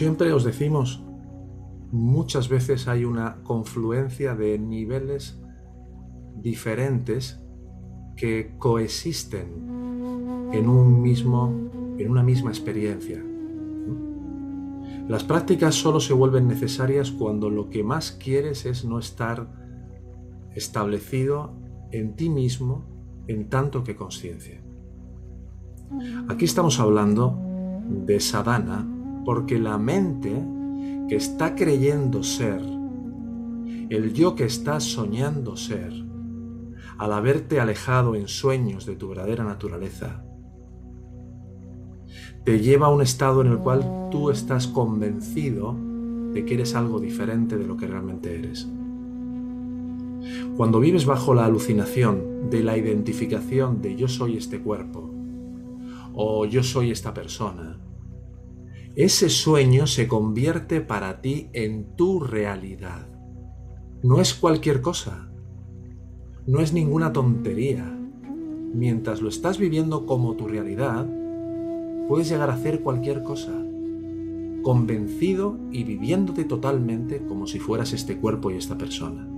Siempre os decimos, muchas veces hay una confluencia de niveles diferentes que coexisten en un mismo en una misma experiencia. Las prácticas solo se vuelven necesarias cuando lo que más quieres es no estar establecido en ti mismo en tanto que conciencia. Aquí estamos hablando de sadhana porque la mente que está creyendo ser, el yo que está soñando ser, al haberte alejado en sueños de tu verdadera naturaleza, te lleva a un estado en el cual tú estás convencido de que eres algo diferente de lo que realmente eres. Cuando vives bajo la alucinación de la identificación de yo soy este cuerpo o yo soy esta persona, ese sueño se convierte para ti en tu realidad. No es cualquier cosa, no es ninguna tontería. Mientras lo estás viviendo como tu realidad, puedes llegar a hacer cualquier cosa, convencido y viviéndote totalmente como si fueras este cuerpo y esta persona.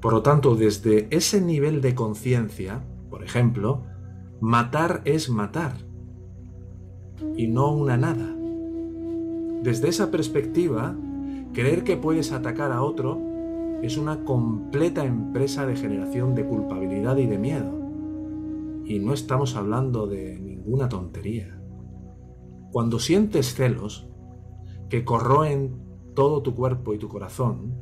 Por lo tanto, desde ese nivel de conciencia, por ejemplo, matar es matar y no una nada. Desde esa perspectiva, creer que puedes atacar a otro es una completa empresa de generación de culpabilidad y de miedo. Y no estamos hablando de una tontería. Cuando sientes celos que corroen todo tu cuerpo y tu corazón,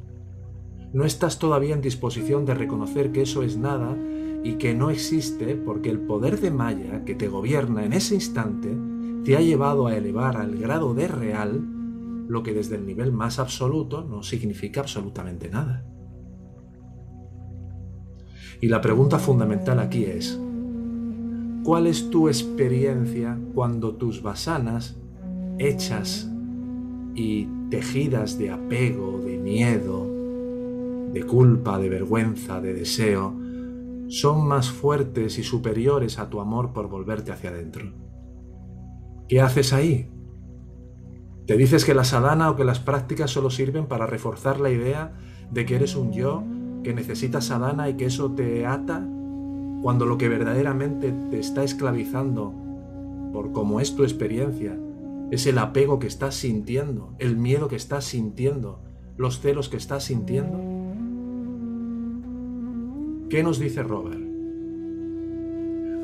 no estás todavía en disposición de reconocer que eso es nada y que no existe porque el poder de Maya que te gobierna en ese instante te ha llevado a elevar al grado de real lo que desde el nivel más absoluto no significa absolutamente nada. Y la pregunta fundamental aquí es, ¿Cuál es tu experiencia cuando tus basanas, hechas y tejidas de apego, de miedo, de culpa, de vergüenza, de deseo, son más fuertes y superiores a tu amor por volverte hacia adentro? ¿Qué haces ahí? ¿Te dices que la sadhana o que las prácticas solo sirven para reforzar la idea de que eres un yo, que necesitas sadhana y que eso te ata cuando lo que verdaderamente te está esclavizando por cómo es tu experiencia, es el apego que estás sintiendo, el miedo que estás sintiendo, los celos que estás sintiendo. ¿Qué nos dice Robert?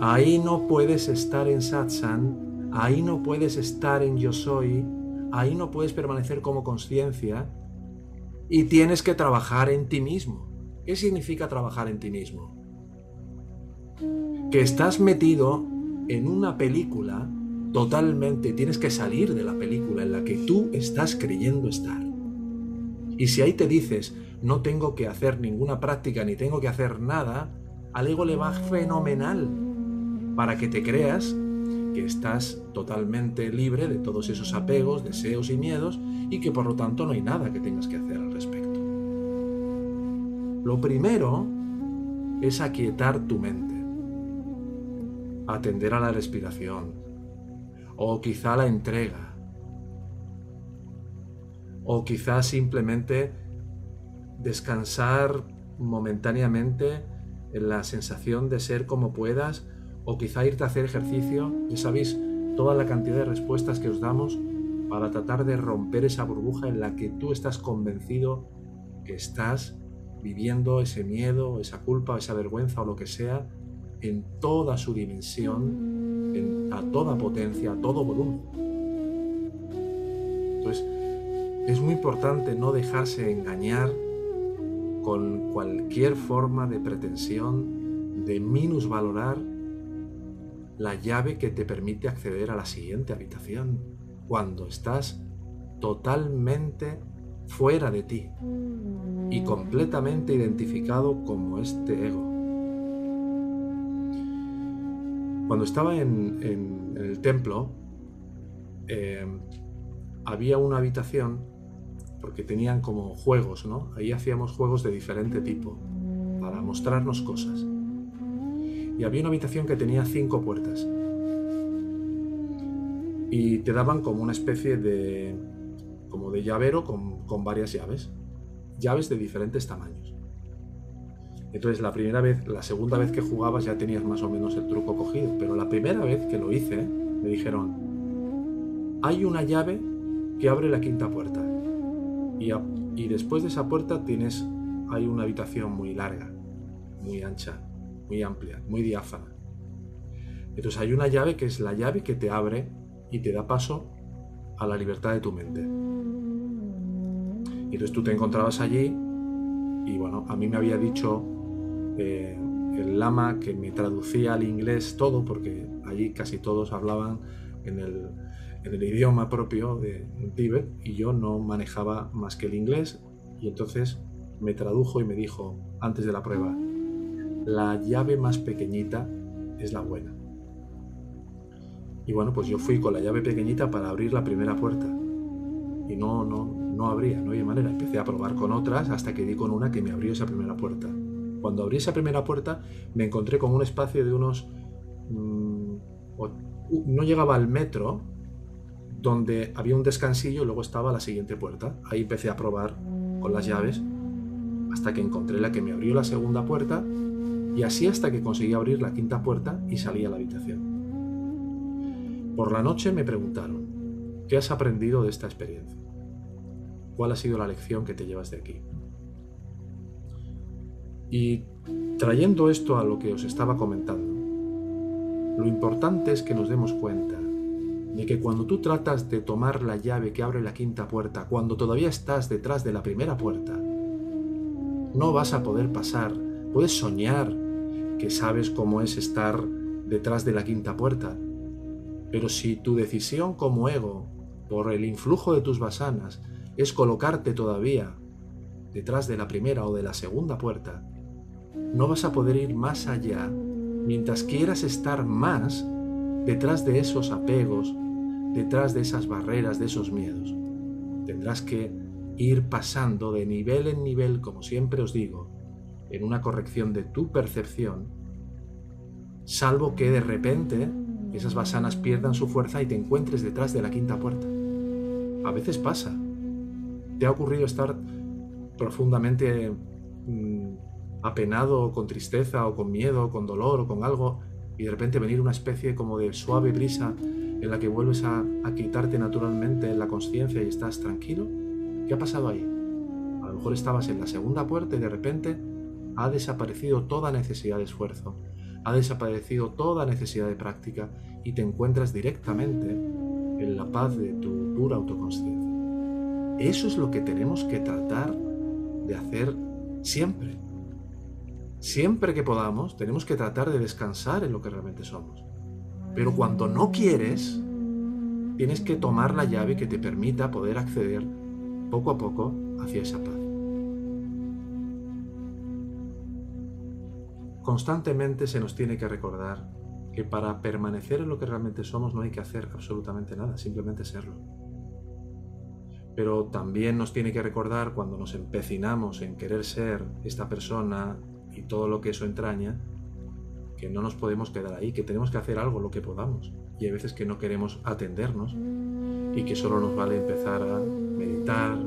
Ahí no puedes estar en satsang, ahí no puedes estar en yo soy, ahí no puedes permanecer como conciencia y tienes que trabajar en ti mismo. ¿Qué significa trabajar en ti mismo? que estás metido en una película totalmente, tienes que salir de la película en la que tú estás creyendo estar. Y si ahí te dices, no tengo que hacer ninguna práctica ni tengo que hacer nada, al ego le va fenomenal para que te creas que estás totalmente libre de todos esos apegos, deseos y miedos y que por lo tanto no hay nada que tengas que hacer al respecto. Lo primero es aquietar tu mente atender a la respiración, o quizá la entrega, o quizá simplemente descansar momentáneamente en la sensación de ser como puedas, o quizá irte a hacer ejercicio, ya sabéis toda la cantidad de respuestas que os damos para tratar de romper esa burbuja en la que tú estás convencido que estás viviendo ese miedo, esa culpa, esa vergüenza o lo que sea en toda su dimensión, a toda potencia, a todo volumen. Entonces, es muy importante no dejarse engañar con cualquier forma de pretensión de minusvalorar la llave que te permite acceder a la siguiente habitación cuando estás totalmente fuera de ti y completamente identificado como este ego. Cuando estaba en, el templo, eh, había una habitación, porque tenían como juegos, ¿no? Ahí hacíamos juegos de diferente tipo, para mostrarnos cosas. Y había una habitación que tenía cinco puertas. y te daban como una especie de como de llavero con, con varias llaves, llaves de diferentes tamaños. Entonces la primera vez, la segunda vez que jugabas ya tenías más o menos el truco cogido, pero la primera vez que lo hice me dijeron, hay una llave que abre la quinta puerta y, y después de esa puerta tienes, hay una habitación muy larga, muy ancha, muy amplia, muy diáfana. Entonces hay una llave que es la llave que te abre y te da paso a la libertad de tu mente. Y entonces tú te encontrabas allí y bueno, a mí me había dicho eh, el lama que me traducía al inglés todo, porque allí casi todos hablaban en el, idioma propio de Tíbet y yo no manejaba más que el inglés y entonces me tradujo y me dijo antes de la prueba, la llave más pequeñita es la buena. Y bueno, pues yo fui con la llave pequeñita para abrir la primera puerta. Y no, no, no abría, no había manera. Empecé a probar con otras hasta que di con una que me abrió esa primera puerta. Cuando abrí esa primera puerta me encontré con un espacio de unos... Mm, no llegaba al metro, donde había un descansillo y luego estaba la siguiente puerta. Ahí empecé a probar con las llaves hasta que encontré la que me abrió la segunda puerta y así hasta que conseguí abrir la quinta puerta y salí a la habitación. Por la noche me preguntaron, ¿qué has aprendido de esta experiencia? ¿Cuál ha sido la lección que te llevas de aquí? Y trayendo esto a lo que os estaba comentando, lo importante es que nos demos cuenta de que cuando tú tratas de tomar la llave que abre la quinta puerta, cuando todavía estás detrás de la primera puerta, no vas a poder pasar. Puedes soñar que sabes cómo es estar detrás de la quinta puerta, pero si tu decisión como ego, por el influjo de tus basanas, es colocarte todavía detrás de la primera o de la segunda puerta, no vas a poder ir más allá mientras quieras estar más detrás de esos apegos, detrás de esas barreras, de esos miedos. Tendrás que ir pasando de nivel en nivel, como siempre os digo, en una corrección de tu percepción, salvo que de repente esas basanas pierdan su fuerza y te encuentres detrás de la quinta puerta. A veces pasa. ¿Te ha ocurrido estar profundamente mm, apenado, con tristeza, o con miedo, o con dolor, o con algo, y de repente venir una especie como de suave brisa en la que vuelves a, a quitarte naturalmente la conciencia y estás tranquilo? ¿Qué ha pasado ahí? A lo mejor estabas en la segunda puerta y de repente ha desaparecido toda necesidad de esfuerzo, ha desaparecido toda necesidad de práctica y te encuentras directamente en la paz de tu pura autoconsciencia. Eso es lo que tenemos que tratar de hacer siempre. Siempre que podamos, tenemos que tratar de descansar en lo que realmente somos. Pero cuando no quieres, tienes que tomar la llave que te permita poder acceder poco a poco hacia esa paz. Constantemente se nos tiene que recordar que para permanecer en lo que realmente somos no hay que hacer absolutamente nada, simplemente serlo. Pero también nos tiene que recordar cuando nos empecinamos en querer ser esta persona y todo lo que eso entraña, que no nos podemos quedar ahí, que tenemos que hacer algo lo que podamos. Y hay veces que no queremos atendernos y que solo nos vale empezar a meditar,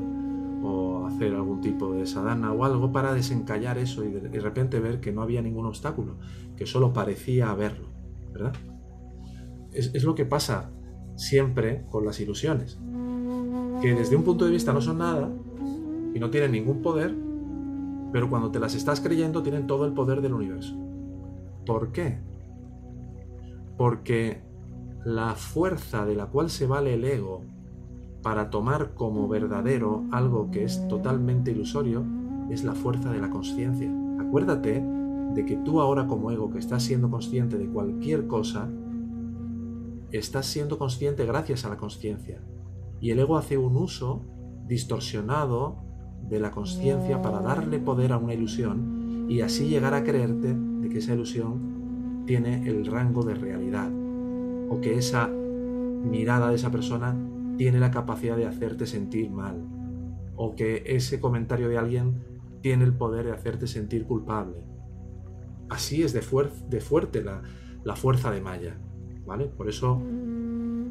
o hacer algún tipo de sadhana o algo para desencallar eso y de, repente ver que no había ningún obstáculo, que solo parecía haberlo, ¿verdad? Es, es lo que pasa siempre con las ilusiones, que desde un punto de vista no son nada y no tienen ningún poder, pero cuando te las estás creyendo tienen todo el poder del universo. ¿Por qué? Porque la fuerza de la cual se vale el ego para tomar como verdadero algo que es totalmente ilusorio es la fuerza de la conciencia. Acuérdate de que tú ahora como ego que estás siendo consciente de cualquier cosa, estás siendo consciente gracias a la conciencia. Y el ego hace un uso distorsionado de la conciencia para darle poder a una ilusión y así llegar a creerte de que esa ilusión tiene el rango de realidad o que esa mirada de esa persona tiene la capacidad de hacerte sentir mal o que ese comentario de alguien tiene el poder de hacerte sentir culpable. Así es de, de fuerte la, la fuerza de Maya, ¿vale? Por eso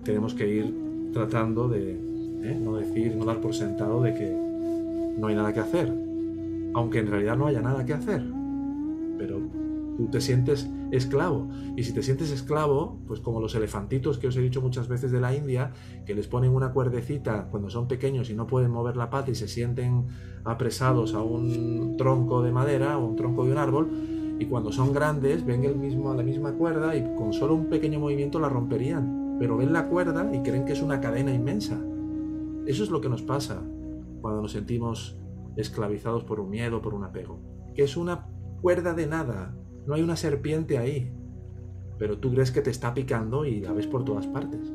tenemos que ir tratando de ¿eh? no decir, no dar por sentado de que no hay nada que hacer, aunque en realidad no haya nada que hacer. Pero tú te sientes esclavo. Y si te sientes esclavo, pues como los elefantitos que os he dicho muchas veces de la India, que les ponen una cuerdecita cuando son pequeños y no pueden mover la pata y se sienten apresados a un tronco de madera o un tronco de un árbol, y cuando son grandes ven el mismo, la misma cuerda y con solo un pequeño movimiento la romperían. Pero ven la cuerda y creen que es una cadena inmensa. Eso es lo que nos pasa cuando nos sentimos esclavizados por un miedo, por un apego. Que es una cuerda de nada, no hay una serpiente ahí, pero tú crees que te está picando y la ves por todas partes.